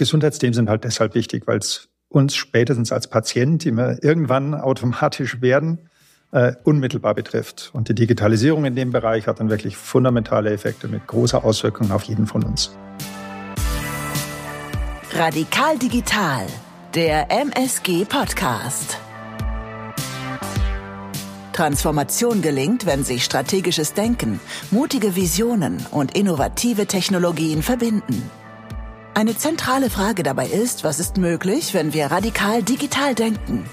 Gesundheitsthemen sind halt deshalb wichtig, weil es uns spätestens als Patient, die wir irgendwann automatisch werden, äh, unmittelbar betrifft. Und die Digitalisierung in dem Bereich hat dann wirklich fundamentale Effekte mit großer Auswirkung auf jeden von uns. Radikal Digital, der MSG Podcast. Transformation gelingt, wenn sich strategisches Denken, mutige Visionen und innovative Technologien verbinden. Eine zentrale Frage dabei ist, was ist möglich, wenn wir radikal digital denken?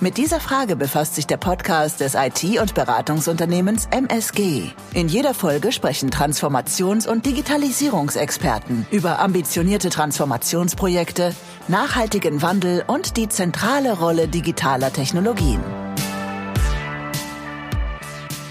Mit dieser Frage befasst sich der Podcast des IT- und Beratungsunternehmens MSG. In jeder Folge sprechen Transformations- und Digitalisierungsexperten über ambitionierte Transformationsprojekte, nachhaltigen Wandel und die zentrale Rolle digitaler Technologien.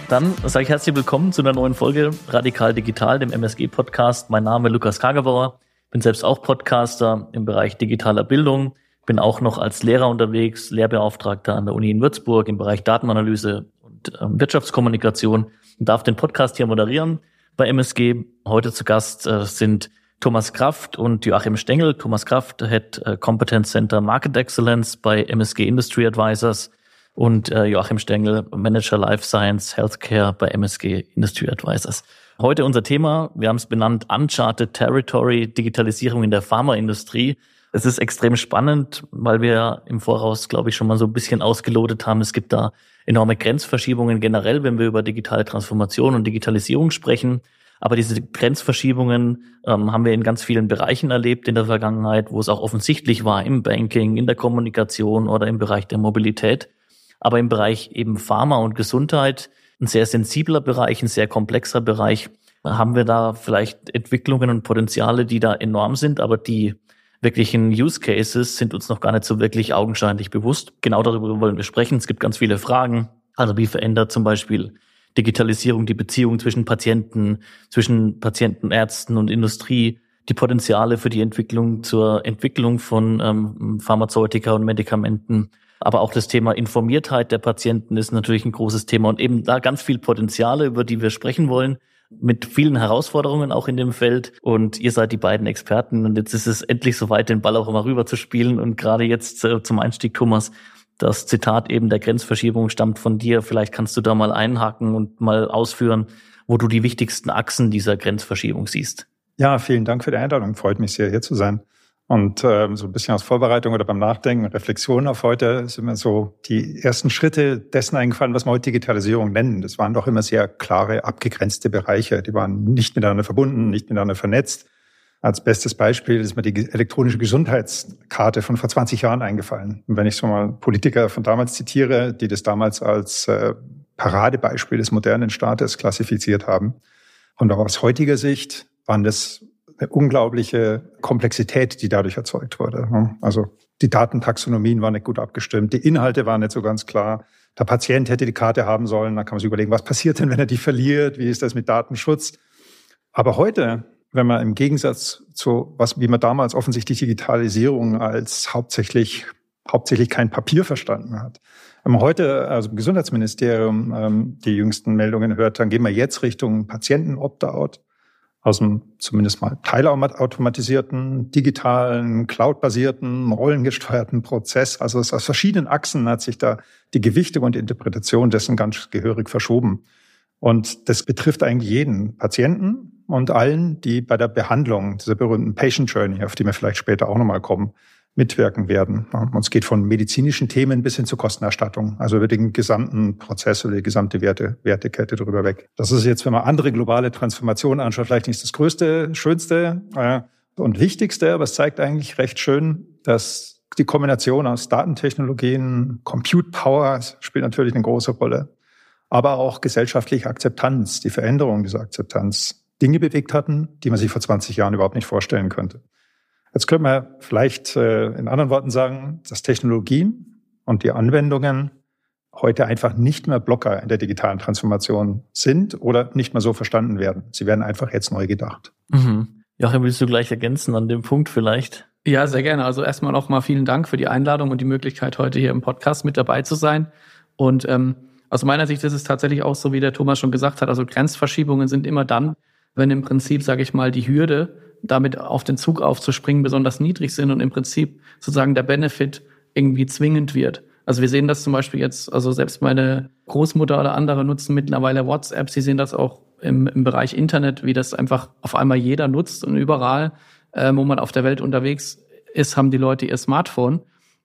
Dann sage ich herzlich willkommen zu einer neuen Folge Radikal Digital, dem MSG-Podcast. Mein Name ist Lukas Kagebauer, bin selbst auch Podcaster im Bereich digitaler Bildung, bin auch noch als Lehrer unterwegs, Lehrbeauftragter an der Uni in Würzburg im Bereich Datenanalyse und ähm, Wirtschaftskommunikation und darf den Podcast hier moderieren bei MSG. Heute zu Gast äh, sind Thomas Kraft und Joachim Stengel. Thomas Kraft, Head äh, Competence Center Market Excellence bei MSG Industry Advisors und äh, Joachim Stengel, Manager Life Science Healthcare bei MSG Industry Advisors. Heute unser Thema, wir haben es benannt, Uncharted Territory, Digitalisierung in der Pharmaindustrie. Es ist extrem spannend, weil wir im Voraus, glaube ich, schon mal so ein bisschen ausgelotet haben. Es gibt da enorme Grenzverschiebungen generell, wenn wir über digitale Transformation und Digitalisierung sprechen. Aber diese Grenzverschiebungen ähm, haben wir in ganz vielen Bereichen erlebt in der Vergangenheit, wo es auch offensichtlich war, im Banking, in der Kommunikation oder im Bereich der Mobilität aber im Bereich eben Pharma und Gesundheit, ein sehr sensibler Bereich, ein sehr komplexer Bereich, haben wir da vielleicht Entwicklungen und Potenziale, die da enorm sind, aber die wirklichen Use Cases sind uns noch gar nicht so wirklich augenscheinlich bewusst. Genau darüber wollen wir sprechen. Es gibt ganz viele Fragen. Also wie verändert zum Beispiel Digitalisierung die Beziehung zwischen Patienten, zwischen Patienten, Ärzten und Industrie, die Potenziale für die Entwicklung zur Entwicklung von ähm, Pharmazeutika und Medikamenten aber auch das Thema Informiertheit der Patienten ist natürlich ein großes Thema und eben da ganz viel Potenziale, über die wir sprechen wollen mit vielen Herausforderungen auch in dem Feld. Und ihr seid die beiden Experten. Und jetzt ist es endlich soweit, den Ball auch immer rüber zu spielen. Und gerade jetzt äh, zum Einstieg, Thomas, das Zitat eben der Grenzverschiebung stammt von dir. Vielleicht kannst du da mal einhaken und mal ausführen, wo du die wichtigsten Achsen dieser Grenzverschiebung siehst. Ja, vielen Dank für die Einladung. Freut mich sehr, hier zu sein. Und äh, so ein bisschen aus Vorbereitung oder beim Nachdenken und Reflexion auf heute sind mir so die ersten Schritte dessen eingefallen, was wir heute Digitalisierung nennen. Das waren doch immer sehr klare, abgegrenzte Bereiche. Die waren nicht miteinander verbunden, nicht miteinander vernetzt. Als bestes Beispiel ist mir die elektronische Gesundheitskarte von vor 20 Jahren eingefallen. Und wenn ich so mal Politiker von damals zitiere, die das damals als äh, Paradebeispiel des modernen Staates klassifiziert haben. Und auch aus heutiger Sicht waren das eine unglaubliche Komplexität, die dadurch erzeugt wurde. Also die Datentaxonomien waren nicht gut abgestimmt, die Inhalte waren nicht so ganz klar. Der Patient hätte die Karte haben sollen, da kann man sich überlegen, was passiert denn, wenn er die verliert, wie ist das mit Datenschutz. Aber heute, wenn man im Gegensatz zu was, wie man damals offensichtlich Digitalisierung als hauptsächlich hauptsächlich kein Papier verstanden hat. Wenn man heute, also im Gesundheitsministerium, ähm, die jüngsten Meldungen hört, dann gehen wir jetzt Richtung Patienten-Opt-out aus einem zumindest mal teilautomatisierten, digitalen, cloudbasierten, rollengesteuerten Prozess. Also aus verschiedenen Achsen hat sich da die Gewichtung und Interpretation dessen ganz gehörig verschoben. Und das betrifft eigentlich jeden Patienten und allen, die bei der Behandlung dieser berühmten Patient Journey, auf die wir vielleicht später auch nochmal kommen, mitwirken werden. Und es geht von medizinischen Themen bis hin zur Kostenerstattung, also über den gesamten Prozess oder die gesamte Werte, Wertekette drüber weg. Das ist jetzt, wenn man andere globale Transformationen anschaut, vielleicht nicht das Größte, Schönste äh, und Wichtigste, aber es zeigt eigentlich recht schön, dass die Kombination aus Datentechnologien, Compute Power spielt natürlich eine große Rolle, aber auch gesellschaftliche Akzeptanz, die Veränderung dieser Akzeptanz, Dinge bewegt hatten, die man sich vor 20 Jahren überhaupt nicht vorstellen könnte. Jetzt können wir vielleicht äh, in anderen Worten sagen, dass Technologien und die Anwendungen heute einfach nicht mehr Blocker in der digitalen Transformation sind oder nicht mehr so verstanden werden. Sie werden einfach jetzt neu gedacht. Mhm. Joachim, willst du gleich ergänzen an dem Punkt vielleicht? Ja, sehr gerne. Also erstmal auch mal vielen Dank für die Einladung und die Möglichkeit, heute hier im Podcast mit dabei zu sein. Und ähm, aus meiner Sicht ist es tatsächlich auch so, wie der Thomas schon gesagt hat, also Grenzverschiebungen sind immer dann, wenn im Prinzip, sage ich mal, die Hürde damit auf den Zug aufzuspringen, besonders niedrig sind und im Prinzip sozusagen der Benefit irgendwie zwingend wird. Also wir sehen das zum Beispiel jetzt, also selbst meine Großmutter oder andere nutzen mittlerweile WhatsApp. Sie sehen das auch im, im Bereich Internet, wie das einfach auf einmal jeder nutzt und überall, äh, wo man auf der Welt unterwegs ist, haben die Leute ihr Smartphone.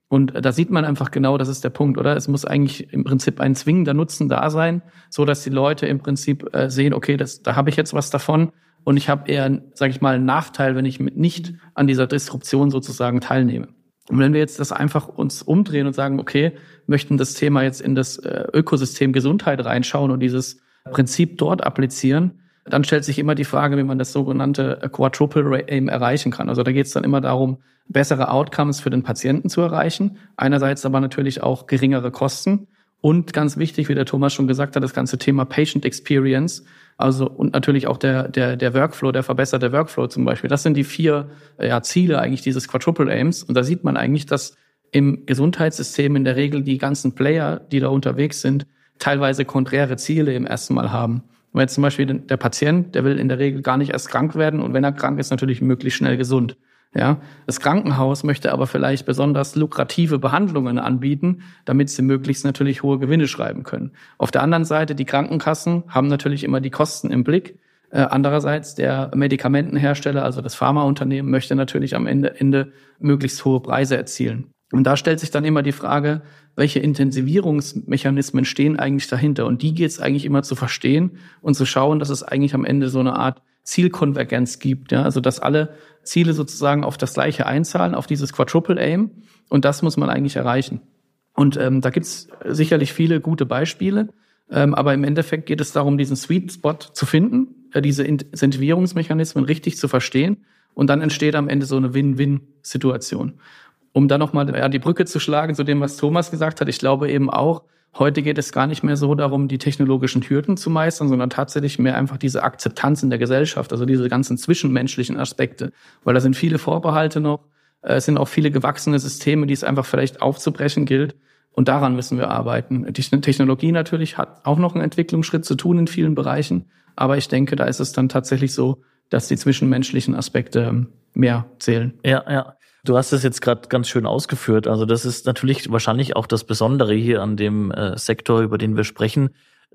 Und da sieht man einfach genau, das ist der Punkt, oder? Es muss eigentlich im Prinzip ein zwingender Nutzen da sein, so dass die Leute im Prinzip äh, sehen, okay, das, da habe ich jetzt was davon und ich habe eher, sage ich mal, einen Nachteil, wenn ich mit nicht an dieser Disruption sozusagen teilnehme. Und wenn wir jetzt das einfach uns umdrehen und sagen, okay, möchten das Thema jetzt in das äh, Ökosystem Gesundheit reinschauen und dieses Prinzip dort applizieren, dann stellt sich immer die Frage, wie man das sogenannte Quadruple Aim erreichen kann. Also da geht es dann immer darum, bessere Outcomes für den Patienten zu erreichen. Einerseits aber natürlich auch geringere Kosten. Und ganz wichtig, wie der Thomas schon gesagt hat, das ganze Thema Patient Experience. Also und natürlich auch der, der, der Workflow, der verbesserte Workflow zum Beispiel. Das sind die vier ja, Ziele eigentlich dieses Quadruple Aims. Und da sieht man eigentlich, dass im Gesundheitssystem in der Regel die ganzen Player, die da unterwegs sind, teilweise konträre Ziele im ersten Mal haben. Jetzt zum Beispiel der Patient, der will in der Regel gar nicht erst krank werden und wenn er krank ist, natürlich möglichst schnell gesund. Ja, das Krankenhaus möchte aber vielleicht besonders lukrative Behandlungen anbieten, damit sie möglichst natürlich hohe Gewinne schreiben können. Auf der anderen Seite, die Krankenkassen haben natürlich immer die Kosten im Blick. Äh, andererseits der Medikamentenhersteller, also das Pharmaunternehmen, möchte natürlich am Ende, Ende möglichst hohe Preise erzielen. Und da stellt sich dann immer die Frage, welche Intensivierungsmechanismen stehen eigentlich dahinter? Und die geht es eigentlich immer zu verstehen und zu schauen, dass es eigentlich am Ende so eine Art Zielkonvergenz gibt. Ja? Also dass alle Ziele sozusagen auf das gleiche einzahlen, auf dieses Quadruple Aim. Und das muss man eigentlich erreichen. Und ähm, da gibt's sicherlich viele gute Beispiele. Ähm, aber im Endeffekt geht es darum, diesen Sweet Spot zu finden, äh, diese Incentivierungsmechanismen richtig zu verstehen. Und dann entsteht am Ende so eine Win-Win-Situation. Um dann nochmal ja, die Brücke zu schlagen zu dem, was Thomas gesagt hat, ich glaube eben auch, Heute geht es gar nicht mehr so darum, die technologischen Hürden zu meistern, sondern tatsächlich mehr einfach diese Akzeptanz in der Gesellschaft, also diese ganzen zwischenmenschlichen Aspekte. Weil da sind viele Vorbehalte noch, äh, es sind auch viele gewachsene Systeme, die es einfach vielleicht aufzubrechen gilt. Und daran müssen wir arbeiten. Die Technologie natürlich hat auch noch einen Entwicklungsschritt zu tun in vielen Bereichen. Aber ich denke, da ist es dann tatsächlich so, dass die zwischenmenschlichen Aspekte ähm, mehr zählen. Ja, ja. Du hast es jetzt gerade ganz schön ausgeführt. Also das ist natürlich wahrscheinlich auch das Besondere hier an dem äh, Sektor, über den wir sprechen.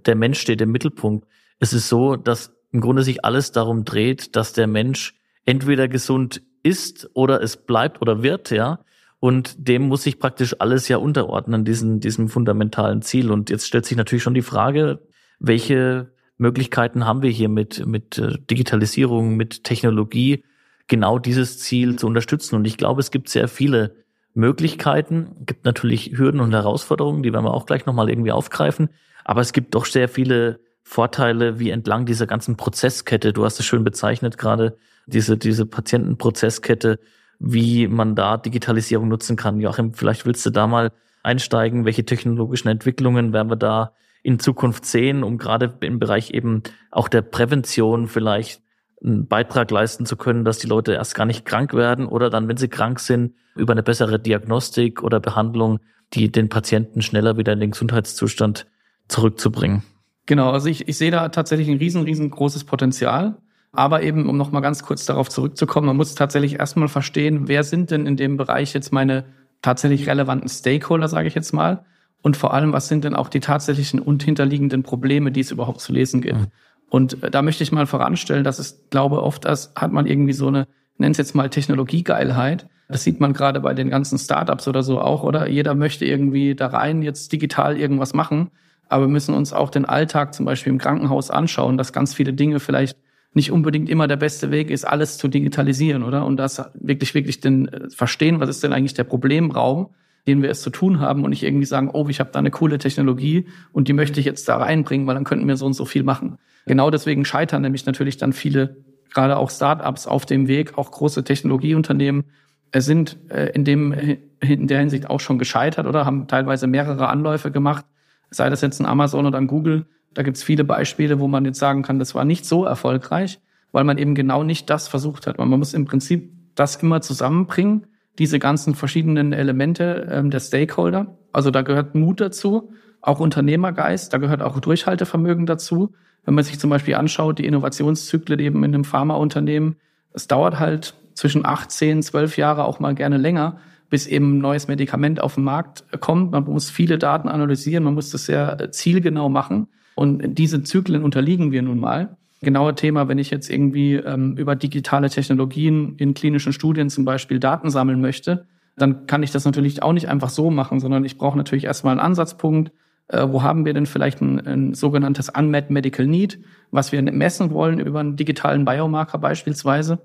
Der Mensch steht im Mittelpunkt. Es ist so, dass im Grunde sich alles darum dreht, dass der Mensch entweder gesund ist oder es bleibt oder wird, ja. Und dem muss sich praktisch alles ja unterordnen, diesen, diesem fundamentalen Ziel. Und jetzt stellt sich natürlich schon die Frage, welche Möglichkeiten haben wir hier mit, mit äh, Digitalisierung, mit Technologie, genau dieses Ziel zu unterstützen. Und ich glaube, es gibt sehr viele Möglichkeiten, es gibt natürlich Hürden und Herausforderungen, die werden wir auch gleich nochmal irgendwie aufgreifen. Aber es gibt doch sehr viele Vorteile, wie entlang dieser ganzen Prozesskette, du hast es schön bezeichnet gerade, diese, diese Patientenprozesskette, wie man da Digitalisierung nutzen kann. Joachim, vielleicht willst du da mal einsteigen, welche technologischen Entwicklungen werden wir da in Zukunft sehen, um gerade im Bereich eben auch der Prävention vielleicht einen Beitrag leisten zu können, dass die Leute erst gar nicht krank werden oder dann, wenn sie krank sind, über eine bessere Diagnostik oder Behandlung, die den Patienten schneller wieder in den Gesundheitszustand zurückzubringen. Genau, also ich, ich sehe da tatsächlich ein riesen, riesengroßes Potenzial. Aber eben, um nochmal ganz kurz darauf zurückzukommen, man muss tatsächlich erstmal verstehen, wer sind denn in dem Bereich jetzt meine tatsächlich relevanten Stakeholder, sage ich jetzt mal. Und vor allem, was sind denn auch die tatsächlichen und hinterliegenden Probleme, die es überhaupt zu lesen gibt. Und äh, da möchte ich mal voranstellen, dass es, glaube oft, das hat man irgendwie so eine, nenn es jetzt mal Technologiegeilheit. Das sieht man gerade bei den ganzen Startups oder so auch, oder? Jeder möchte irgendwie da rein jetzt digital irgendwas machen. Aber wir müssen uns auch den Alltag zum Beispiel im Krankenhaus anschauen, dass ganz viele Dinge vielleicht nicht unbedingt immer der beste Weg ist, alles zu digitalisieren, oder? Und das wirklich, wirklich den äh, verstehen, was ist denn eigentlich der Problemraum, den wir es zu tun haben und nicht irgendwie sagen, oh, ich habe da eine coole Technologie und die möchte ich jetzt da reinbringen, weil dann könnten wir so und so viel machen. Genau deswegen scheitern nämlich natürlich dann viele, gerade auch Startups auf dem Weg, auch große Technologieunternehmen äh, sind äh, in dem in der Hinsicht auch schon gescheitert oder haben teilweise mehrere Anläufe gemacht, sei das jetzt ein Amazon oder ein Google. Da gibt's viele Beispiele, wo man jetzt sagen kann, das war nicht so erfolgreich, weil man eben genau nicht das versucht hat. Man muss im Prinzip das immer zusammenbringen, diese ganzen verschiedenen Elemente ähm, der Stakeholder. Also da gehört Mut dazu, auch Unternehmergeist, da gehört auch Durchhaltevermögen dazu. Wenn man sich zum Beispiel anschaut, die Innovationszyklen eben in einem Pharmaunternehmen, es dauert halt zwischen acht, zehn, zwölf Jahre auch mal gerne länger, bis eben ein neues Medikament auf den Markt kommt. Man muss viele Daten analysieren, man muss das sehr zielgenau machen. Und diese Zyklen unterliegen wir nun mal. Genaue Thema, wenn ich jetzt irgendwie ähm, über digitale Technologien in klinischen Studien zum Beispiel Daten sammeln möchte, dann kann ich das natürlich auch nicht einfach so machen, sondern ich brauche natürlich erstmal einen Ansatzpunkt. Äh, wo haben wir denn vielleicht ein, ein sogenanntes Unmet Medical Need, was wir messen wollen über einen digitalen Biomarker beispielsweise?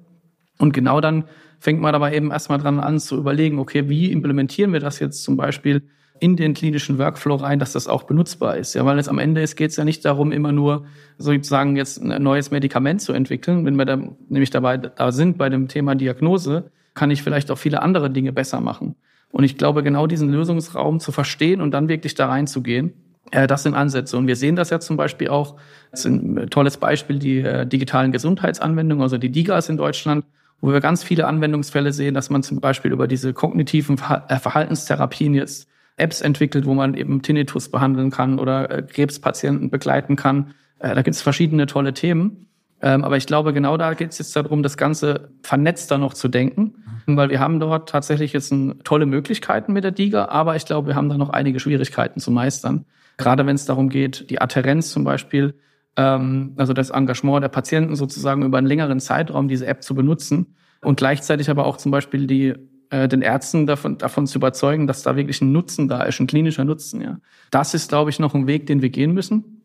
Und genau dann fängt man dabei eben erstmal dran an zu überlegen, okay, wie implementieren wir das jetzt zum Beispiel in den klinischen Workflow rein, dass das auch benutzbar ist. Ja, weil es am Ende ist, geht es ja nicht darum, immer nur sozusagen jetzt ein neues Medikament zu entwickeln. Wenn wir da nämlich dabei da sind bei dem Thema Diagnose, kann ich vielleicht auch viele andere Dinge besser machen. Und ich glaube, genau diesen Lösungsraum zu verstehen und dann wirklich da reinzugehen, äh, das sind Ansätze. Und wir sehen das ja zum Beispiel auch, das ist ein tolles Beispiel, die äh, digitalen Gesundheitsanwendungen, also die DIGAs in Deutschland, wo wir ganz viele Anwendungsfälle sehen, dass man zum Beispiel über diese kognitiven äh, Verhaltenstherapien jetzt Apps entwickelt, wo man eben Tinnitus behandeln kann oder äh, Krebspatienten begleiten kann. Äh, da gibt es verschiedene tolle Themen. Ähm, aber ich glaube, genau da geht es jetzt darum, das Ganze vernetzter noch zu denken, mhm. weil wir haben dort tatsächlich jetzt tolle Möglichkeiten mit der DIGA, aber ich glaube, wir haben da noch einige Schwierigkeiten zu meistern. Gerade wenn es darum geht, die Adherenz zum Beispiel, ähm, also das Engagement der Patienten sozusagen über einen längeren Zeitraum diese App zu benutzen und gleichzeitig aber auch zum Beispiel die äh, den Ärzten davon, davon zu überzeugen, dass da wirklich ein Nutzen da ist, ein klinischer Nutzen. Ja, das ist, glaube ich, noch ein Weg, den wir gehen müssen.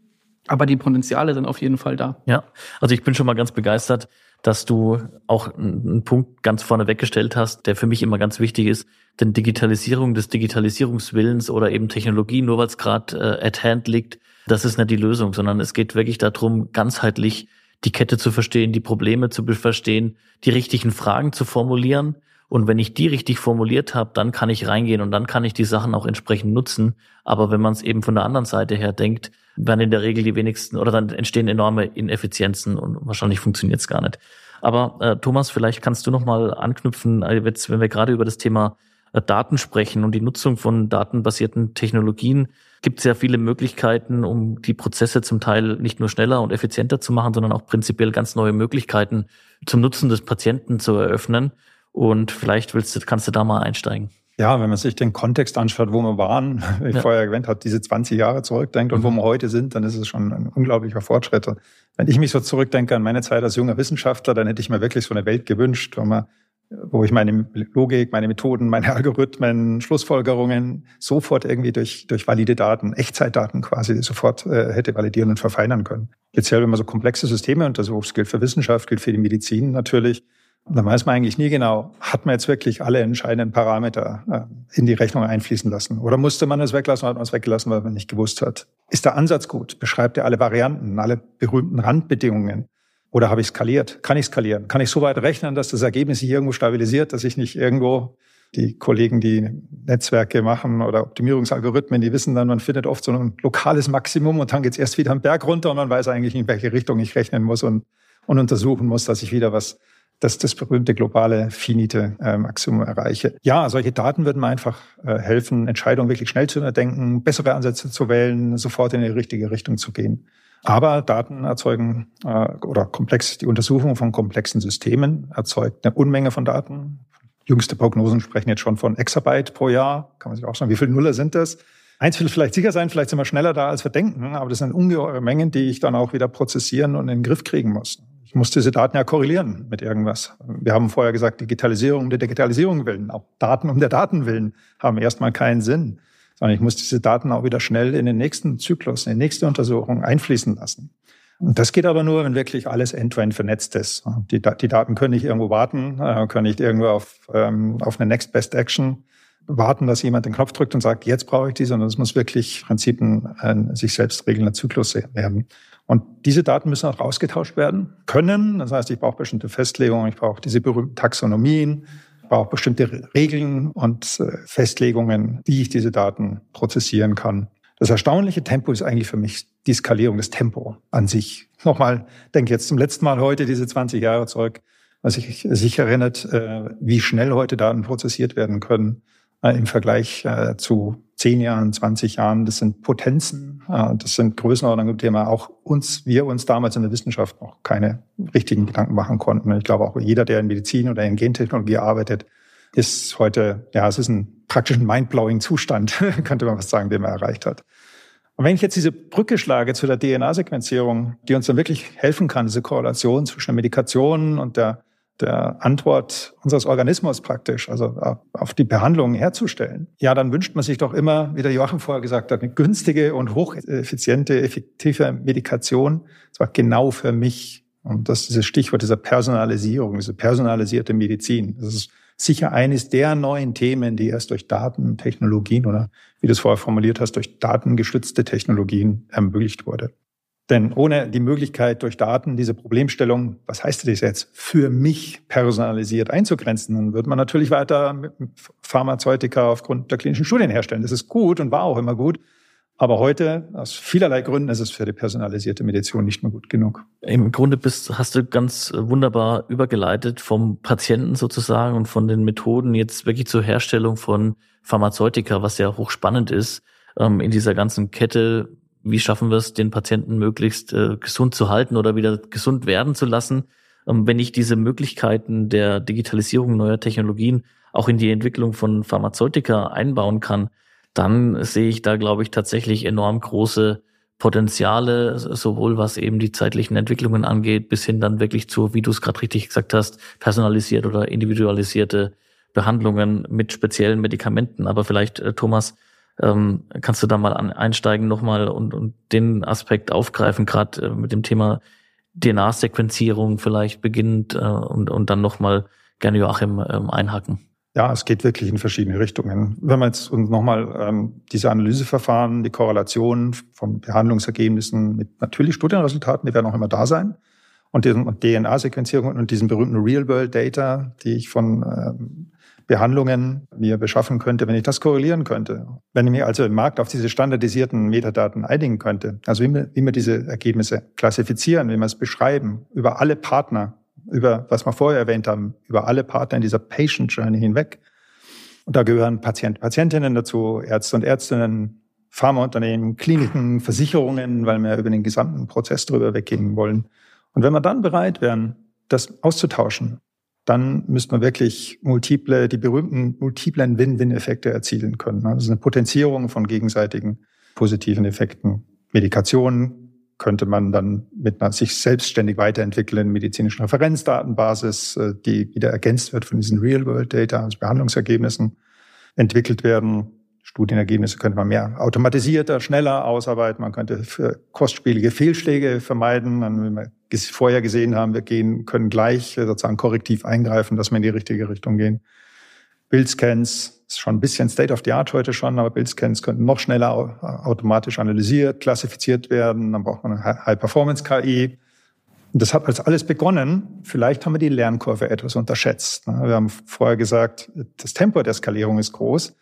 Aber die Potenziale sind auf jeden Fall da. Ja, also ich bin schon mal ganz begeistert, dass du auch einen Punkt ganz vorne weggestellt hast, der für mich immer ganz wichtig ist. Denn Digitalisierung des Digitalisierungswillens oder eben Technologie, nur weil es gerade äh, at hand liegt, das ist nicht die Lösung, sondern es geht wirklich darum, ganzheitlich die Kette zu verstehen, die Probleme zu verstehen, die richtigen Fragen zu formulieren und wenn ich die richtig formuliert habe, dann kann ich reingehen und dann kann ich die Sachen auch entsprechend nutzen. Aber wenn man es eben von der anderen Seite her denkt, werden in der Regel die wenigsten oder dann entstehen enorme Ineffizienzen und wahrscheinlich funktioniert es gar nicht. Aber äh, Thomas, vielleicht kannst du noch mal anknüpfen, äh, jetzt, wenn wir gerade über das Thema äh, Daten sprechen und die Nutzung von datenbasierten Technologien, gibt es ja viele Möglichkeiten, um die Prozesse zum Teil nicht nur schneller und effizienter zu machen, sondern auch prinzipiell ganz neue Möglichkeiten zum Nutzen des Patienten zu eröffnen. Und vielleicht willst du, kannst du da mal einsteigen. Ja, wenn man sich den Kontext anschaut, wo wir waren, wie ich ja. vorher erwähnt habe, diese 20 Jahre zurückdenkt und mhm. wo wir heute sind, dann ist es schon ein unglaublicher Fortschritt. Und wenn ich mich so zurückdenke an meine Zeit als junger Wissenschaftler, dann hätte ich mir wirklich so eine Welt gewünscht, wo, man, wo ich meine Logik, meine Methoden, meine Algorithmen, Schlussfolgerungen sofort irgendwie durch, durch valide Daten, Echtzeitdaten quasi sofort äh, hätte validieren und verfeinern können. Speziell, wenn man so komplexe Systeme untersucht, das gilt für Wissenschaft, gilt für die Medizin natürlich, dann weiß man eigentlich nie genau, hat man jetzt wirklich alle entscheidenden Parameter äh, in die Rechnung einfließen lassen? Oder musste man es weglassen hat man es weggelassen, weil man nicht gewusst hat? Ist der Ansatz gut? Beschreibt er alle Varianten, alle berühmten Randbedingungen? Oder habe ich skaliert? Kann ich skalieren? Kann ich so weit rechnen, dass das Ergebnis sich irgendwo stabilisiert, dass ich nicht irgendwo die Kollegen, die Netzwerke machen oder Optimierungsalgorithmen, die wissen dann, man findet oft so ein lokales Maximum und dann geht es erst wieder am Berg runter und man weiß eigentlich, in welche Richtung ich rechnen muss und, und untersuchen muss, dass ich wieder was dass das berühmte globale finite äh, Maximum erreiche. Ja, solche Daten würden mir einfach äh, helfen, Entscheidungen wirklich schnell zu erdenken, bessere Ansätze zu wählen, sofort in die richtige Richtung zu gehen. Aber Daten erzeugen äh, oder komplex die Untersuchung von komplexen Systemen erzeugt eine Unmenge von Daten. Jüngste Prognosen sprechen jetzt schon von Exabyte pro Jahr. Kann man sich auch sagen, wie viele Nuller sind das? Eins will vielleicht sicher sein, vielleicht sind wir schneller da, als wir denken, aber das sind ungeheure Mengen, die ich dann auch wieder prozessieren und in den Griff kriegen muss. Ich muss diese Daten ja korrelieren mit irgendwas. Wir haben vorher gesagt, Digitalisierung um der Digitalisierung willen, auch Daten um der Daten willen haben erstmal keinen Sinn, sondern ich muss diese Daten auch wieder schnell in den nächsten Zyklus, in die nächste Untersuchung einfließen lassen. Und das geht aber nur, wenn wirklich alles end-to-end -end vernetzt ist. Die, die, Daten können nicht irgendwo warten, äh, können nicht irgendwo auf, ähm, auf eine Next Best Action warten, dass jemand den Knopf drückt und sagt, jetzt brauche ich die, sondern es muss wirklich Prinzipien ein sich selbst regelnder Zyklus werden. Und diese Daten müssen auch ausgetauscht werden können. Das heißt, ich brauche bestimmte Festlegungen, ich brauche diese berühmten Taxonomien, ich brauche bestimmte Regeln und äh, Festlegungen, wie ich diese Daten prozessieren kann. Das erstaunliche Tempo ist eigentlich für mich die Skalierung des Tempo an sich. Nochmal, denke jetzt zum letzten Mal heute diese 20 Jahre zurück, was sich, sich erinnert, äh, wie schnell heute Daten prozessiert werden können im Vergleich zu zehn Jahren, 20 Jahren. Das sind Potenzen, äh, das sind Größenordnungen, mit denen wir auch uns, wir uns damals in der Wissenschaft noch keine richtigen Gedanken machen konnten. Ich glaube auch jeder, der in Medizin oder in Gentechnologie arbeitet, ist heute, ja, es ist ein praktischen mindblowing Zustand, könnte man was sagen, den man erreicht hat. Und wenn ich jetzt diese Brücke schlage zu der DNA-Sequenzierung, die uns dann wirklich helfen kann, diese Korrelation zwischen der Medikation und der der Antwort unseres Organismus praktisch, also auf die Behandlung herzustellen, ja, dann wünscht man sich doch immer, wie der Joachim vorher gesagt hat, eine günstige und hocheffiziente, effektive Medikation. zwar genau für mich. Und das ist dieses Stichwort dieser Personalisierung, diese personalisierte Medizin. Das ist sicher eines der neuen Themen, die erst durch Datentechnologien oder, wie du es vorher formuliert hast, durch datengestützte Technologien ermöglicht wurde. Denn ohne die Möglichkeit, durch Daten diese Problemstellung, was heißt das jetzt, für mich personalisiert einzugrenzen, dann wird man natürlich weiter Pharmazeutika aufgrund der klinischen Studien herstellen. Das ist gut und war auch immer gut. Aber heute, aus vielerlei Gründen, ist es für die personalisierte Medizin nicht mehr gut genug. Im Grunde bist, hast du ganz wunderbar übergeleitet vom Patienten sozusagen und von den Methoden jetzt wirklich zur Herstellung von Pharmazeutika, was ja hochspannend ist, ähm, in dieser ganzen Kette wie schaffen wir es, den Patienten möglichst äh, gesund zu halten oder wieder gesund werden zu lassen, ähm, wenn ich diese Möglichkeiten der Digitalisierung neuer Technologien auch in die Entwicklung von Pharmazeutika einbauen kann, dann sehe ich da, glaube ich, tatsächlich enorm große Potenziale, sowohl was eben die zeitlichen Entwicklungen angeht, bis hin dann wirklich zu, wie du es gerade richtig gesagt hast, personalisiert oder individualisierte Behandlungen mit speziellen Medikamenten. Aber vielleicht, äh, Thomas, ähm, kannst du da mal an, einsteigen nochmal und, und den Aspekt aufgreifen, gerade äh, mit dem Thema DNA-Sequenzierung vielleicht beginnend äh, und, und dann nochmal gerne Joachim ähm, einhaken. Ja, es geht wirklich in verschiedene Richtungen. Wenn wir jetzt uns nochmal ähm, diese Analyseverfahren, die Korrelation von Behandlungsergebnissen mit natürlich Studienresultaten, die werden auch immer da sein. Und, DNA-Sequenzierung und diesen berühmten Real-World-Data, die ich von ähm, Behandlungen mir beschaffen könnte, wenn ich das korrelieren könnte. Wenn ich mir also im Markt auf diese standardisierten Metadaten einigen könnte, also wie wir, wie wir diese Ergebnisse klassifizieren, wie wir es beschreiben, über alle Partner, über, was wir vorher erwähnt haben, über alle Partner in dieser Patient Journey hinweg. Und da gehören Patient, Patientinnen dazu, Ärzte und Ärztinnen, Pharmaunternehmen, Kliniken, Versicherungen, weil wir über den gesamten Prozess drüber weggehen wollen. Und wenn wir dann bereit wären, das auszutauschen, dann müsste man wirklich multiple, die berühmten multiplen Win-Win-Effekte erzielen können. Also eine Potenzierung von gegenseitigen positiven Effekten. Medikationen könnte man dann mit einer sich selbstständig weiterentwickelnden medizinischen Referenzdatenbasis, äh, die wieder ergänzt wird von diesen Real-World-Data, also Behandlungsergebnissen, entwickelt werden. Studienergebnisse könnte man mehr automatisierter, schneller ausarbeiten. Man könnte kostspielige Fehlschläge vermeiden. Wenn wir vorher gesehen haben, wir gehen, können gleich sozusagen korrektiv eingreifen, dass wir in die richtige Richtung gehen. Bildscans ist schon ein bisschen State of the Art heute schon, aber Bildscans könnten noch schneller automatisch analysiert, klassifiziert werden. Dann braucht man eine High-Performance-KI. Und das hat alles begonnen. Vielleicht haben wir die Lernkurve etwas unterschätzt. Wir haben vorher gesagt, das Tempo der Skalierung ist groß.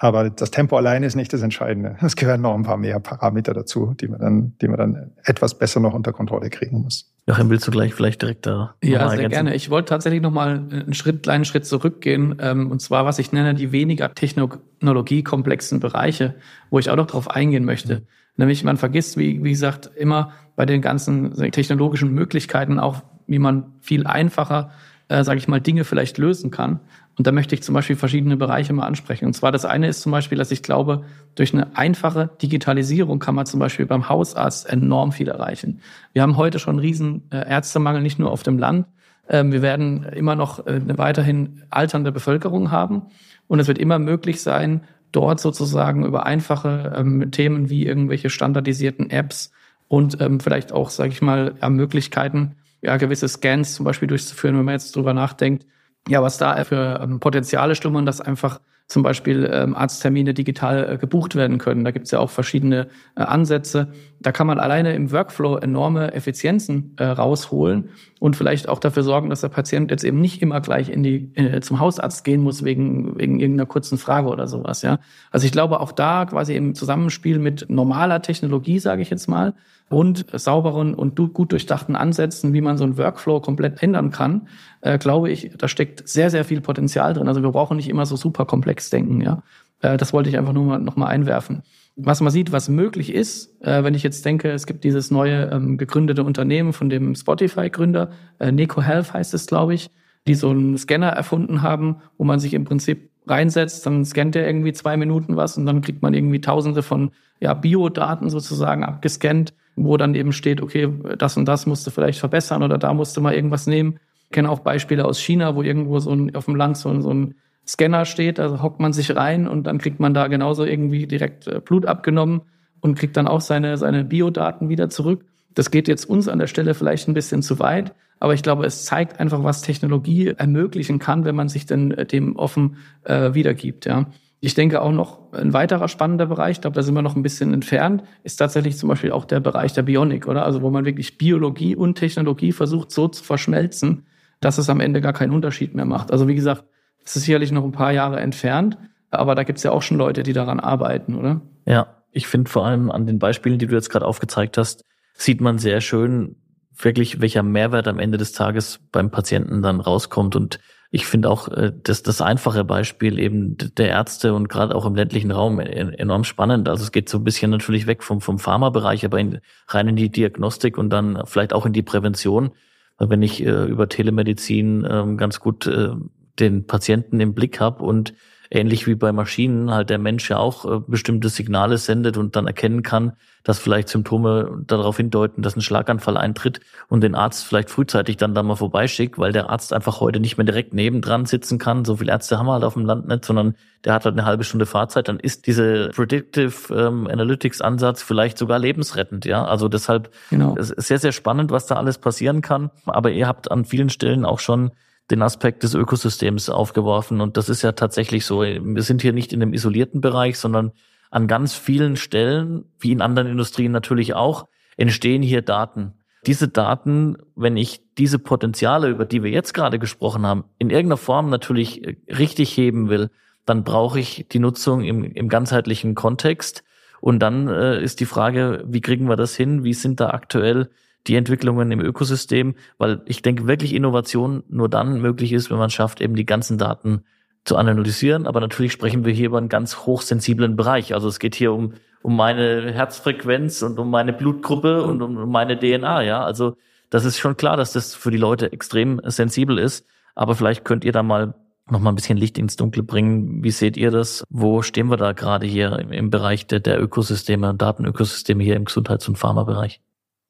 Aber das Tempo alleine ist nicht das Entscheidende. Es gehören noch ein paar mehr Parameter dazu, die man dann, die man dann etwas besser noch unter Kontrolle kriegen muss. Joachim, willst du gleich vielleicht direkt da? Ja, sehr ergänzen? gerne. Ich wollte tatsächlich noch mal einen Schritt, kleinen Schritt zurückgehen. Ähm, und zwar, was ich nenne, die weniger technologiekomplexen Bereiche, wo ich auch noch drauf eingehen möchte. Mhm. Nämlich, man vergisst, wie, wie gesagt, immer bei den ganzen technologischen Möglichkeiten auch, wie man viel einfacher äh, sage ich mal, Dinge vielleicht lösen kann. Und da möchte ich zum Beispiel verschiedene Bereiche mal ansprechen. Und zwar das eine ist zum Beispiel, dass ich glaube, durch eine einfache Digitalisierung kann man zum Beispiel beim Hausarzt enorm viel erreichen. Wir haben heute schon einen riesen äh, Ärztemangel, nicht nur auf dem Land. Ähm, wir werden immer noch äh, eine weiterhin alternde Bevölkerung haben. Und es wird immer möglich sein, dort sozusagen über einfache ähm, Themen wie irgendwelche standardisierten Apps und ähm, vielleicht auch, sage ich mal, Möglichkeiten, ja, gewisse Scans zum Beispiel durchzuführen, wenn man jetzt drüber nachdenkt, ja, was da für ähm, Potenziale schlummern, dass einfach zum Beispiel ähm, Arzttermine digital äh, gebucht werden können. Da gibt es ja auch verschiedene äh, Ansätze. Da kann man alleine im Workflow enorme Effizienzen äh, rausholen und vielleicht auch dafür sorgen, dass der Patient jetzt eben nicht immer gleich in die äh, zum Hausarzt gehen muss wegen wegen irgendeiner kurzen Frage oder sowas. Ja, also ich glaube auch da quasi im Zusammenspiel mit normaler Technologie, sage ich jetzt mal, und sauberen und gut durchdachten Ansätzen, wie man so einen Workflow komplett ändern kann, äh, glaube ich, da steckt sehr, sehr viel Potenzial drin. Also wir brauchen nicht immer so super komplex denken, ja. Äh, das wollte ich einfach nur mal, noch mal einwerfen. Was man sieht, was möglich ist, äh, wenn ich jetzt denke, es gibt dieses neue ähm, gegründete Unternehmen von dem Spotify-Gründer, äh, Neko Health heißt es, glaube ich, die so einen Scanner erfunden haben, wo man sich im Prinzip reinsetzt, dann scannt er irgendwie zwei Minuten was und dann kriegt man irgendwie tausende von ja, Biodaten sozusagen abgescannt, wo dann eben steht, okay, das und das musst du vielleicht verbessern oder da musst du mal irgendwas nehmen. Ich kenne auch Beispiele aus China, wo irgendwo so ein, auf dem Land so ein, so ein Scanner steht, also hockt man sich rein und dann kriegt man da genauso irgendwie direkt äh, Blut abgenommen und kriegt dann auch seine, seine Biodaten wieder zurück. Das geht jetzt uns an der Stelle vielleicht ein bisschen zu weit, aber ich glaube, es zeigt einfach, was Technologie ermöglichen kann, wenn man sich denn äh, dem offen äh, wiedergibt. Ja. Ich denke auch noch ein weiterer spannender Bereich, ich glaube, da sind wir noch ein bisschen entfernt, ist tatsächlich zum Beispiel auch der Bereich der Bionik, oder? Also wo man wirklich Biologie und Technologie versucht so zu verschmelzen, dass es am Ende gar keinen Unterschied mehr macht. Also wie gesagt, es ist sicherlich noch ein paar Jahre entfernt, aber da gibt es ja auch schon Leute, die daran arbeiten, oder? Ja, ich finde vor allem an den Beispielen, die du jetzt gerade aufgezeigt hast, sieht man sehr schön, wirklich, welcher Mehrwert am Ende des Tages beim Patienten dann rauskommt. Und ich finde auch äh, das, das einfache Beispiel eben der Ärzte und gerade auch im ländlichen Raum enorm spannend. Also es geht so ein bisschen natürlich weg vom, vom Pharmabereich, aber in, rein in die Diagnostik und dann vielleicht auch in die Prävention. Weil wenn ich äh, über Telemedizin äh, ganz gut äh, den Patienten im Blick habe und ähnlich wie bei Maschinen halt der Mensch ja auch äh, bestimmte Signale sendet und dann erkennen kann, dass vielleicht Symptome darauf hindeuten, dass ein Schlaganfall eintritt und den Arzt vielleicht frühzeitig dann da mal vorbeischickt, weil der Arzt einfach heute nicht mehr direkt nebendran sitzen kann. So viele Ärzte haben wir halt auf dem Land nicht, sondern der hat halt eine halbe Stunde Fahrzeit. Dann ist diese Predictive ähm, Analytics Ansatz vielleicht sogar lebensrettend. Ja, also deshalb genau. sehr, sehr spannend, was da alles passieren kann. Aber ihr habt an vielen Stellen auch schon den Aspekt des Ökosystems aufgeworfen. Und das ist ja tatsächlich so. Wir sind hier nicht in einem isolierten Bereich, sondern an ganz vielen Stellen, wie in anderen Industrien natürlich auch, entstehen hier Daten. Diese Daten, wenn ich diese Potenziale, über die wir jetzt gerade gesprochen haben, in irgendeiner Form natürlich richtig heben will, dann brauche ich die Nutzung im, im ganzheitlichen Kontext. Und dann äh, ist die Frage, wie kriegen wir das hin? Wie sind da aktuell die Entwicklungen im Ökosystem, weil ich denke wirklich Innovation nur dann möglich ist, wenn man schafft, eben die ganzen Daten zu analysieren. Aber natürlich sprechen wir hier über einen ganz hochsensiblen Bereich. Also es geht hier um, um meine Herzfrequenz und um meine Blutgruppe und um meine DNA, ja. Also das ist schon klar, dass das für die Leute extrem sensibel ist. Aber vielleicht könnt ihr da mal noch mal ein bisschen Licht ins Dunkle bringen. Wie seht ihr das? Wo stehen wir da gerade hier im Bereich der, der Ökosysteme, Datenökosysteme hier im Gesundheits- und Pharmabereich?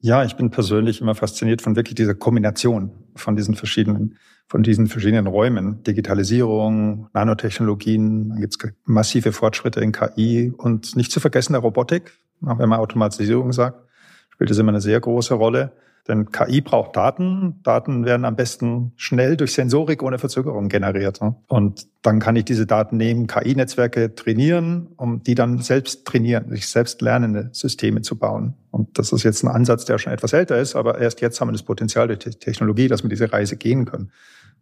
Ja, ich bin persönlich immer fasziniert von wirklich dieser Kombination von diesen verschiedenen, von diesen verschiedenen Räumen. Digitalisierung, Nanotechnologien, dann gibt es massive Fortschritte in KI und nicht zu vergessen der Robotik. Wenn man Automatisierung sagt, spielt das immer eine sehr große Rolle. Denn KI braucht Daten. Daten werden am besten schnell durch Sensorik ohne Verzögerung generiert. Und dann kann ich diese Daten nehmen, KI-Netzwerke trainieren, um die dann selbst trainieren, sich selbst lernende Systeme zu bauen. Und das ist jetzt ein Ansatz, der schon etwas älter ist, aber erst jetzt haben wir das Potenzial durch die Technologie, dass wir diese Reise gehen können.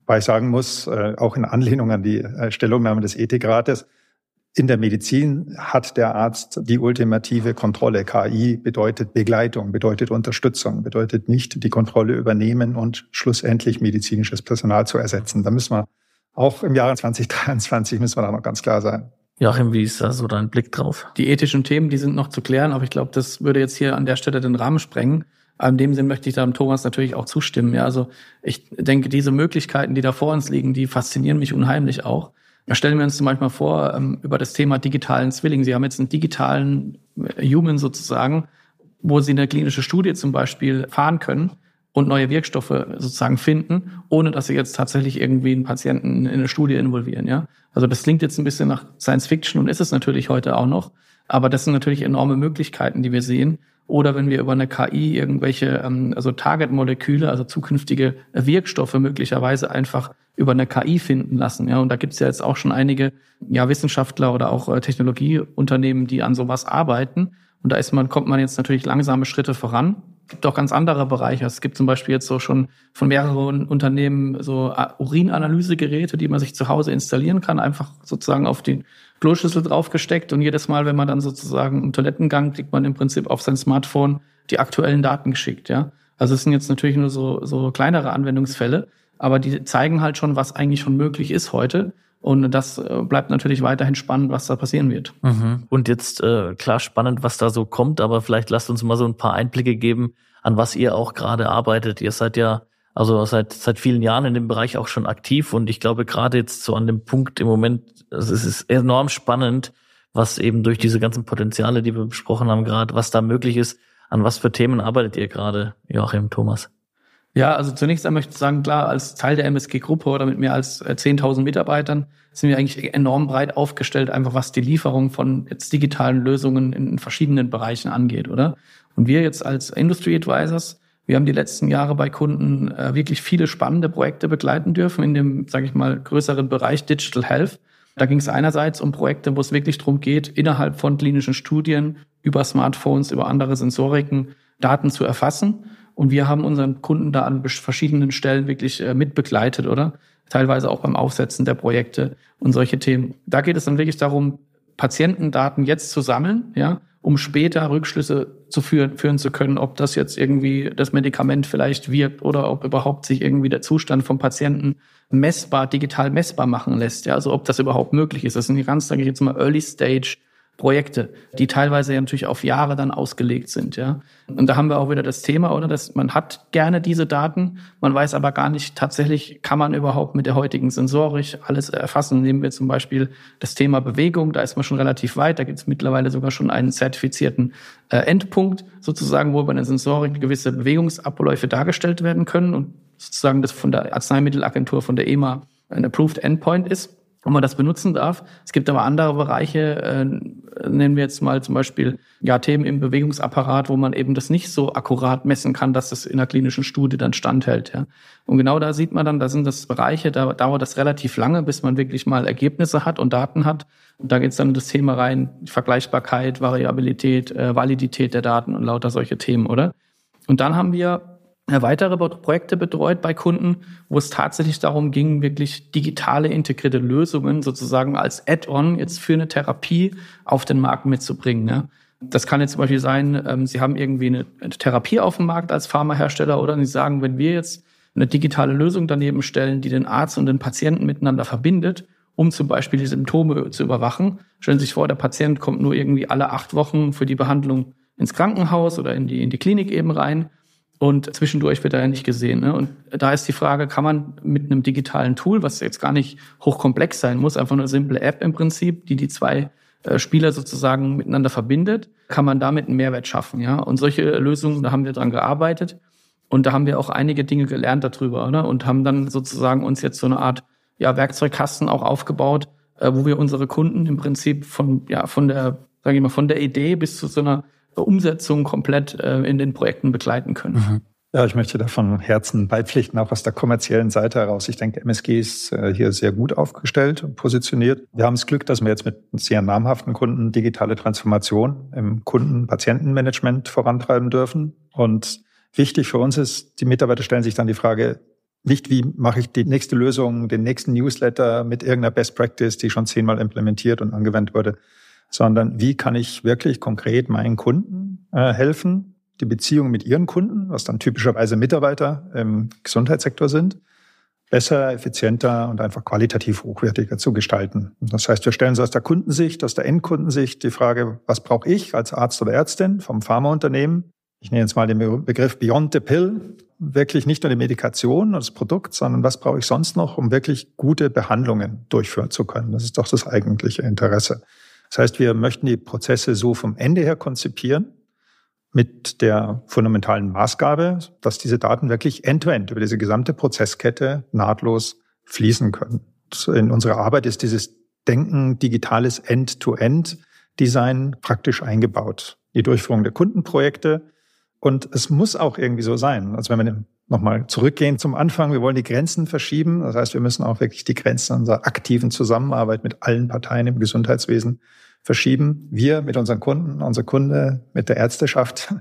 Weil ich sagen muss, äh, auch in Anlehnung an die Stellungnahme des Ethikrates, in der Medizin hat der Arzt die ultimative Kontrolle. KI bedeutet Begleitung, bedeutet Unterstützung, bedeutet nicht die Kontrolle übernehmen und schlussendlich medizinisches Personal zu ersetzen. Da müssen wir auch im Jahre 2023 müssen wir da noch ganz klar sein. Joachim, wie ist da so dein Blick drauf? Die ethischen Themen, die sind noch zu klären, aber ich glaube, das würde jetzt hier an der Stelle den Rahmen sprengen. In dem Sinn möchte ich da dem Thomas natürlich auch zustimmen. Ja, also ich denke, diese Möglichkeiten, die da vor uns liegen, die faszinieren mich unheimlich auch. Stellen wir uns zum Beispiel vor, ähm, über das Thema digitalen Zwilling. Sie haben jetzt einen digitalen äh, Human sozusagen, wo Sie eine klinische Studie zum Beispiel fahren können und neue Wirkstoffe sozusagen finden, ohne dass Sie jetzt tatsächlich irgendwie einen Patienten in eine Studie involvieren. Ja, also das klingt jetzt ein bisschen nach Science Fiction und ist es natürlich heute auch noch. Aber das sind natürlich enorme Möglichkeiten, die wir sehen. Oder wenn wir über eine KI irgendwelche, ähm, also Target-Moleküle, also zukünftige Wirkstoffe möglicherweise einfach über eine KI finden lassen. Ja, und da gibt es ja jetzt auch schon einige ja, Wissenschaftler oder auch äh, Technologieunternehmen, die an sowas arbeiten. Und da ist man, kommt man jetzt natürlich langsame Schritte voran. Gibt auch ganz andere Bereiche. Es gibt zum Beispiel jetzt so schon von mehreren Unternehmen so äh, Urinanalysegeräte, die man sich zu Hause installieren kann, einfach sozusagen auf die Kloschüssel draufgesteckt und jedes Mal, wenn man dann sozusagen im Toilettengang kriegt man im Prinzip auf sein Smartphone die aktuellen Daten geschickt, ja. Also es sind jetzt natürlich nur so, so kleinere Anwendungsfälle, aber die zeigen halt schon, was eigentlich schon möglich ist heute. Und das äh, bleibt natürlich weiterhin spannend, was da passieren wird. Mhm. Und jetzt äh, klar spannend, was da so kommt, aber vielleicht lasst uns mal so ein paar Einblicke geben, an was ihr auch gerade arbeitet. Ihr seid ja also seit seit vielen Jahren in dem Bereich auch schon aktiv und ich glaube gerade jetzt so an dem Punkt im Moment, also es ist enorm spannend, was eben durch diese ganzen Potenziale, die wir besprochen haben gerade, was da möglich ist. An was für Themen arbeitet ihr gerade, Joachim, Thomas? Ja, also zunächst einmal möchte ich sagen, klar, als Teil der MSG-Gruppe oder mit mehr als 10.000 äh, Mitarbeitern sind wir eigentlich enorm breit aufgestellt, einfach was die Lieferung von jetzt digitalen Lösungen in verschiedenen Bereichen angeht, oder? Und wir jetzt als Industry Advisors, wir haben die letzten Jahre bei Kunden äh, wirklich viele spannende Projekte begleiten dürfen in dem, sage ich mal, größeren Bereich Digital Health. Da ging es einerseits um Projekte, wo es wirklich darum geht, innerhalb von klinischen Studien über Smartphones, über andere Sensoriken Daten zu erfassen und wir haben unseren Kunden da an verschiedenen Stellen wirklich äh, mitbegleitet, oder? Teilweise auch beim Aufsetzen der Projekte und solche Themen. Da geht es dann wirklich darum, Patientendaten jetzt zu sammeln, ja, um später Rückschlüsse zu führen, führen zu können, ob das jetzt irgendwie das Medikament vielleicht wirkt oder ob überhaupt sich irgendwie der Zustand vom Patienten messbar, digital messbar machen lässt. Ja, also ob das überhaupt möglich ist. Das sind die ganz, sage ich jetzt mal, Early Stage Projekte, die teilweise ja natürlich auf Jahre dann ausgelegt sind, ja. Und da haben wir auch wieder das Thema, oder, dass man hat gerne diese Daten, man weiß aber gar nicht tatsächlich, kann man überhaupt mit der heutigen Sensorik alles erfassen. Nehmen wir zum Beispiel das Thema Bewegung, da ist man schon relativ weit, da gibt es mittlerweile sogar schon einen zertifizierten äh, Endpunkt sozusagen, wo bei der Sensorik gewisse Bewegungsabläufe dargestellt werden können und sozusagen das von der Arzneimittelagentur, von der EMA ein Approved Endpoint ist wo man das benutzen darf. Es gibt aber andere Bereiche, äh, nennen wir jetzt mal zum Beispiel ja, Themen im Bewegungsapparat, wo man eben das nicht so akkurat messen kann, dass das in der klinischen Studie dann standhält. Ja. Und genau da sieht man dann, da sind das Bereiche, da dauert das relativ lange, bis man wirklich mal Ergebnisse hat und Daten hat. Und da geht es dann in das Thema rein, Vergleichbarkeit, Variabilität, äh, Validität der Daten und lauter solche Themen, oder? Und dann haben wir weitere Projekte betreut bei Kunden, wo es tatsächlich darum ging, wirklich digitale integrierte Lösungen sozusagen als Add-on jetzt für eine Therapie auf den Markt mitzubringen. Ne? Das kann jetzt zum Beispiel sein, ähm, Sie haben irgendwie eine, eine Therapie auf dem Markt als Pharmahersteller oder Sie sagen, wenn wir jetzt eine digitale Lösung daneben stellen, die den Arzt und den Patienten miteinander verbindet, um zum Beispiel die Symptome zu überwachen. Stellen Sie sich vor, der Patient kommt nur irgendwie alle acht Wochen für die Behandlung ins Krankenhaus oder in die, in die Klinik eben rein und zwischendurch wird er ja nicht gesehen. Ne? Und da ist die Frage, kann man mit einem digitalen Tool, was jetzt gar nicht hochkomplex sein muss, einfach eine simple App im Prinzip, die die zwei äh, Spieler sozusagen miteinander verbindet, kann man damit einen Mehrwert schaffen. Ja? Und solche Lösungen, da haben wir dran gearbeitet. Und da haben wir auch einige Dinge gelernt darüber, oder? Und haben dann sozusagen uns jetzt so eine Art ja, Werkzeugkasten auch aufgebaut, äh, wo wir unsere Kunden im Prinzip von, ja, von der, sage ich mal, von der Idee bis zu so einer Umsetzung komplett äh, in den Projekten begleiten können. Mhm. Ja, ich möchte da von Herzen beipflichten, auch aus der kommerziellen Seite heraus. Ich denke, MSG ist äh, hier sehr gut aufgestellt und positioniert. Wir haben das Glück, dass wir jetzt mit sehr namhaften Kunden digitale Transformation im Kunden-Patientenmanagement vorantreiben dürfen. Und wichtig für uns ist, die Mitarbeiter stellen sich dann die Frage, nicht wie mache ich die nächste Lösung, den nächsten Newsletter mit irgendeiner Best Practice, die schon zehnmal implementiert und angewendet wurde, sondern wie kann ich wirklich konkret meinen Kunden äh, helfen, die Beziehung mit ihren Kunden, was dann typischerweise Mitarbeiter im Gesundheitssektor sind, besser, effizienter und einfach qualitativ hochwertiger zu gestalten. Das heißt, wir stellen so aus der Kundensicht, aus der Endkundensicht die Frage, was brauche ich als Arzt oder Ärztin vom Pharmaunternehmen? Ich nenne jetzt mal den Begriff Beyond the Pill. Wirklich nicht nur die Medikation und das Produkt, sondern was brauche ich sonst noch, um wirklich gute Behandlungen durchführen zu können? Das ist doch das eigentliche Interesse. Das heißt, wir möchten die Prozesse so vom Ende her konzipieren, mit der fundamentalen Maßgabe, dass diese Daten wirklich end-to-end -end über diese gesamte Prozesskette nahtlos fließen können. In unserer Arbeit ist dieses Denken digitales End-to-End-Design praktisch eingebaut. Die Durchführung der Kundenprojekte. Und es muss auch irgendwie so sein. Also wenn wir nochmal zurückgehen zum Anfang, wir wollen die Grenzen verschieben. Das heißt, wir müssen auch wirklich die Grenzen unserer aktiven Zusammenarbeit mit allen Parteien im Gesundheitswesen verschieben. Wir mit unseren Kunden, unser Kunde mit der Ärzteschaft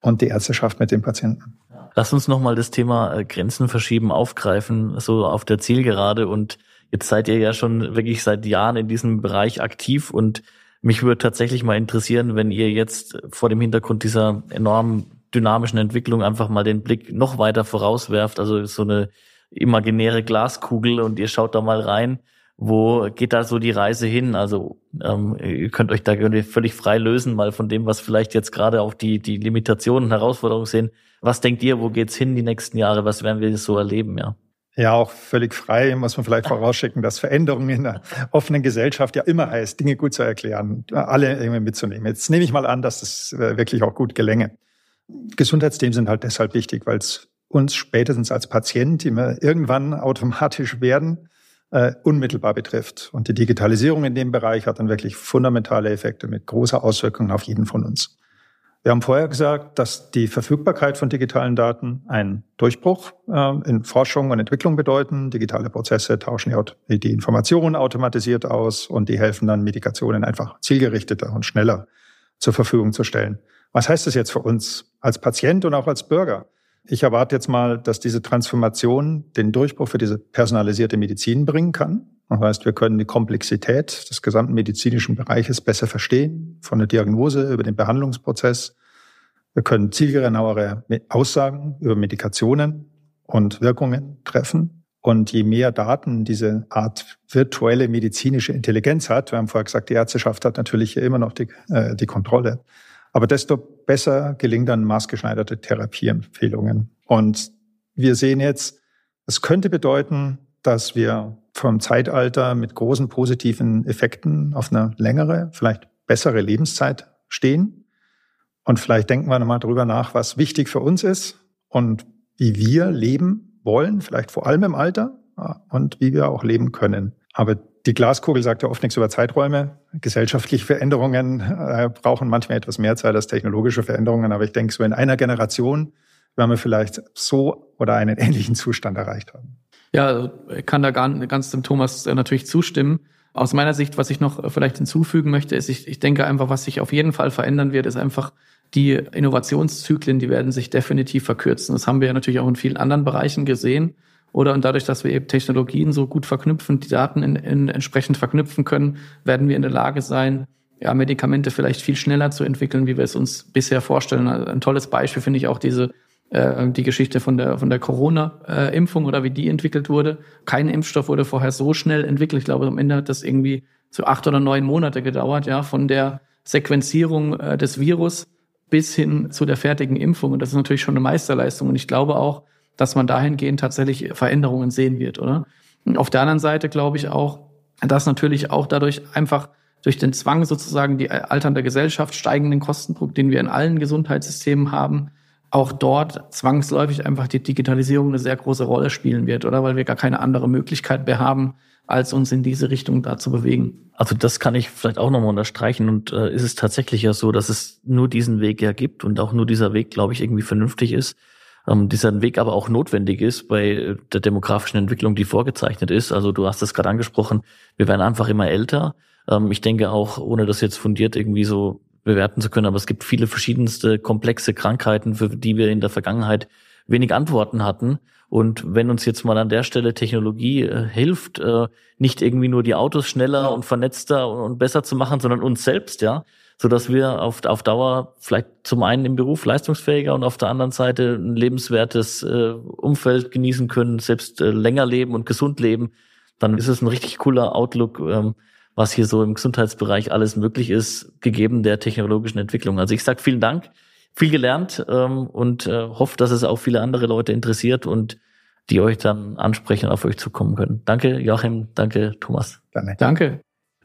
und die Ärzteschaft mit den Patienten. Lass uns nochmal das Thema äh, Grenzen verschieben aufgreifen, so auf der Zielgerade. Und jetzt seid ihr ja schon wirklich seit Jahren in diesem Bereich aktiv und mich würde tatsächlich mal interessieren, wenn ihr jetzt vor dem Hintergrund dieser enormen dynamischen Entwicklung einfach mal den Blick noch weiter vorauswerft, also so eine imaginäre Glaskugel und ihr schaut da mal rein. Wo geht da so die Reise hin? Also ähm, ihr könnt euch da völlig frei lösen, mal von dem, was vielleicht jetzt gerade auch die, die Limitationen, Herausforderungen sind. Was denkt ihr, wo geht's hin die nächsten Jahre? Was werden wir so erleben, ja? Ja, auch völlig frei muss man vielleicht vorausschicken, dass Veränderungen in einer offenen Gesellschaft ja immer heißt, Dinge gut zu erklären, alle irgendwie mitzunehmen. Jetzt nehme ich mal an, dass das äh, wirklich auch gut gelänge. Gesundheitsthemen sind halt deshalb wichtig, weil es uns spätestens als Patient, die wir irgendwann automatisch werden, äh, unmittelbar betrifft. Und die Digitalisierung in dem Bereich hat dann wirklich fundamentale Effekte mit großer Auswirkung auf jeden von uns. Wir haben vorher gesagt, dass die Verfügbarkeit von digitalen Daten einen Durchbruch äh, in Forschung und Entwicklung bedeuten. Digitale Prozesse tauschen die Informationen automatisiert aus und die helfen dann, Medikationen einfach zielgerichteter und schneller zur Verfügung zu stellen. Was heißt das jetzt für uns als Patient und auch als Bürger? Ich erwarte jetzt mal, dass diese Transformation den Durchbruch für diese personalisierte Medizin bringen kann. Das heißt, wir können die Komplexität des gesamten medizinischen Bereiches besser verstehen, von der Diagnose über den Behandlungsprozess. Wir können zielgenauere Aussagen über Medikationen und Wirkungen treffen. Und je mehr Daten diese Art virtuelle medizinische Intelligenz hat, wir haben vorher gesagt, die Ärzteschaft hat natürlich immer noch die, äh, die Kontrolle, aber desto besser gelingen dann maßgeschneiderte Therapieempfehlungen. Und wir sehen jetzt, es könnte bedeuten, dass wir vom Zeitalter mit großen positiven Effekten auf eine längere, vielleicht bessere Lebenszeit stehen. Und vielleicht denken wir nochmal drüber nach, was wichtig für uns ist und wie wir leben wollen, vielleicht vor allem im Alter und wie wir auch leben können. Aber die Glaskugel sagt ja oft nichts über Zeiträume. Gesellschaftliche Veränderungen äh, brauchen manchmal etwas mehr Zeit als technologische Veränderungen. Aber ich denke, so in einer Generation werden wir vielleicht so oder einen ähnlichen Zustand erreicht haben. Ja, ich kann da ganz dem Thomas äh, natürlich zustimmen. Aus meiner Sicht, was ich noch vielleicht hinzufügen möchte, ist, ich, ich denke einfach, was sich auf jeden Fall verändern wird, ist einfach die Innovationszyklen, die werden sich definitiv verkürzen. Das haben wir ja natürlich auch in vielen anderen Bereichen gesehen oder und dadurch, dass wir eben Technologien so gut verknüpfen, die Daten in, in entsprechend verknüpfen können, werden wir in der Lage sein, ja, Medikamente vielleicht viel schneller zu entwickeln, wie wir es uns bisher vorstellen. Also ein tolles Beispiel finde ich auch diese äh, die Geschichte von der von der Corona-Impfung oder wie die entwickelt wurde. Kein Impfstoff wurde vorher so schnell entwickelt. Ich glaube, am Ende hat das irgendwie so acht oder neun Monate gedauert, ja, von der Sequenzierung äh, des Virus bis hin zu der fertigen Impfung. Und das ist natürlich schon eine Meisterleistung. Und ich glaube auch, dass man dahingehend tatsächlich Veränderungen sehen wird, oder? Auf der anderen Seite glaube ich auch, dass natürlich auch dadurch einfach durch den Zwang sozusagen die alternde Gesellschaft, steigenden Kostendruck, den wir in allen Gesundheitssystemen haben, auch dort zwangsläufig einfach die Digitalisierung eine sehr große Rolle spielen wird, oder? Weil wir gar keine andere Möglichkeit mehr haben, als uns in diese Richtung da zu bewegen. Also das kann ich vielleicht auch nochmal unterstreichen und äh, ist es tatsächlich ja so, dass es nur diesen Weg ja gibt und auch nur dieser Weg, glaube ich, irgendwie vernünftig ist ähm, dieser Weg aber auch notwendig ist bei der demografischen Entwicklung, die vorgezeichnet ist. Also du hast es gerade angesprochen, wir werden einfach immer älter. Ähm, ich denke auch, ohne das jetzt fundiert irgendwie so bewerten zu können, aber es gibt viele verschiedenste komplexe Krankheiten, für die wir in der Vergangenheit wenig Antworten hatten. Und wenn uns jetzt mal an der Stelle Technologie äh, hilft, äh, nicht irgendwie nur die Autos schneller und vernetzter und besser zu machen, sondern uns selbst, ja, so dass wir auf, auf Dauer vielleicht zum einen im Beruf leistungsfähiger und auf der anderen Seite ein lebenswertes äh, Umfeld genießen können, selbst äh, länger leben und gesund leben, dann ist es ein richtig cooler Outlook, ähm, was hier so im Gesundheitsbereich alles möglich ist, gegeben der technologischen Entwicklung. Also ich sage vielen Dank, viel gelernt ähm, und äh, hoffe, dass es auch viele andere Leute interessiert und die euch dann ansprechen und auf euch zukommen können. Danke, Joachim, danke, Thomas. Danke. Danke.